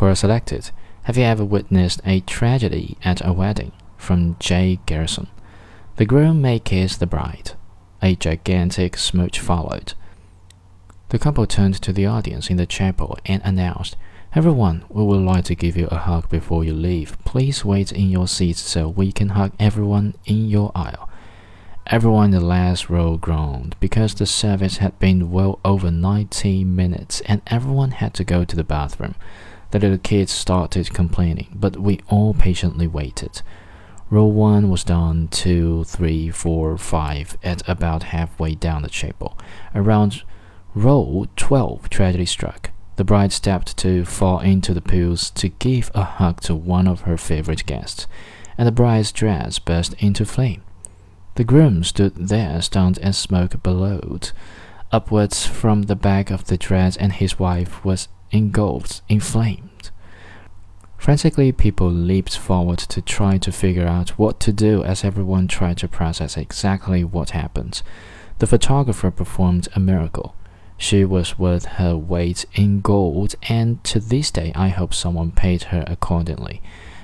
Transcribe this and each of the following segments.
Quora selected Have you ever witnessed a tragedy at a wedding? from Jay Garrison. The groom may kiss the bride. A gigantic smooch followed. The couple turned to the audience in the chapel and announced, Everyone, we would like to give you a hug before you leave. Please wait in your seats so we can hug everyone in your aisle. Everyone in the last row groaned because the service had been well over 90 minutes and everyone had to go to the bathroom. The little kids started complaining, but we all patiently waited. Row 1 was done, two, three, four, five, at about halfway down the chapel. Around row 12, tragedy struck. The bride stepped to fall into the pools to give a hug to one of her favorite guests, and the bride's dress burst into flame. The groom stood there stunned as smoke billowed upwards from the back of the dress, and his wife was engulfed in flames. Frantically, people leaped forward to try to figure out what to do as everyone tried to process exactly what happened. The photographer performed a miracle. She was worth her weight in gold, and to this day I hope someone paid her accordingly.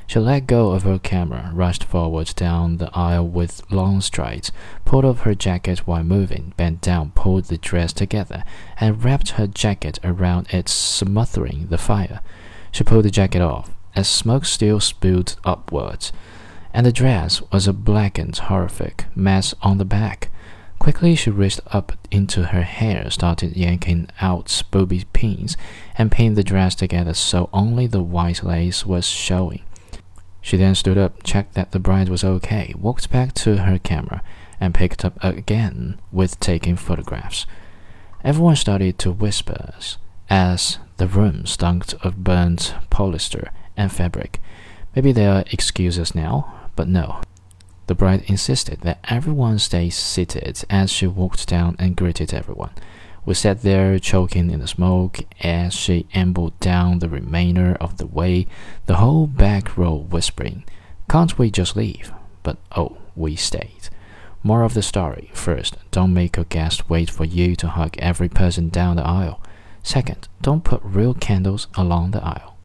She let go of her camera, rushed forward down the aisle with long strides, pulled off her jacket while moving, bent down, pulled the dress together, and wrapped her jacket around it, smothering the fire. She pulled the jacket off, as smoke still spewed upwards, and the dress was a blackened, horrific mess on the back. Quickly she reached up into her hair, started yanking out bobby pins, and pinned the dress together so only the white lace was showing. She then stood up, checked that the bride was okay, walked back to her camera, and picked up again with taking photographs. Everyone started to whisper as the room stunk of burnt polyester and fabric. Maybe there are excuses now, but no. The bride insisted that everyone stay seated as she walked down and greeted everyone. We sat there choking in the smoke as she ambled down the remainder of the way, the whole back row whispering, Can't we just leave? But oh, we stayed. More of the story. First, don't make your guest wait for you to hug every person down the aisle. Second, don't put real candles along the aisle.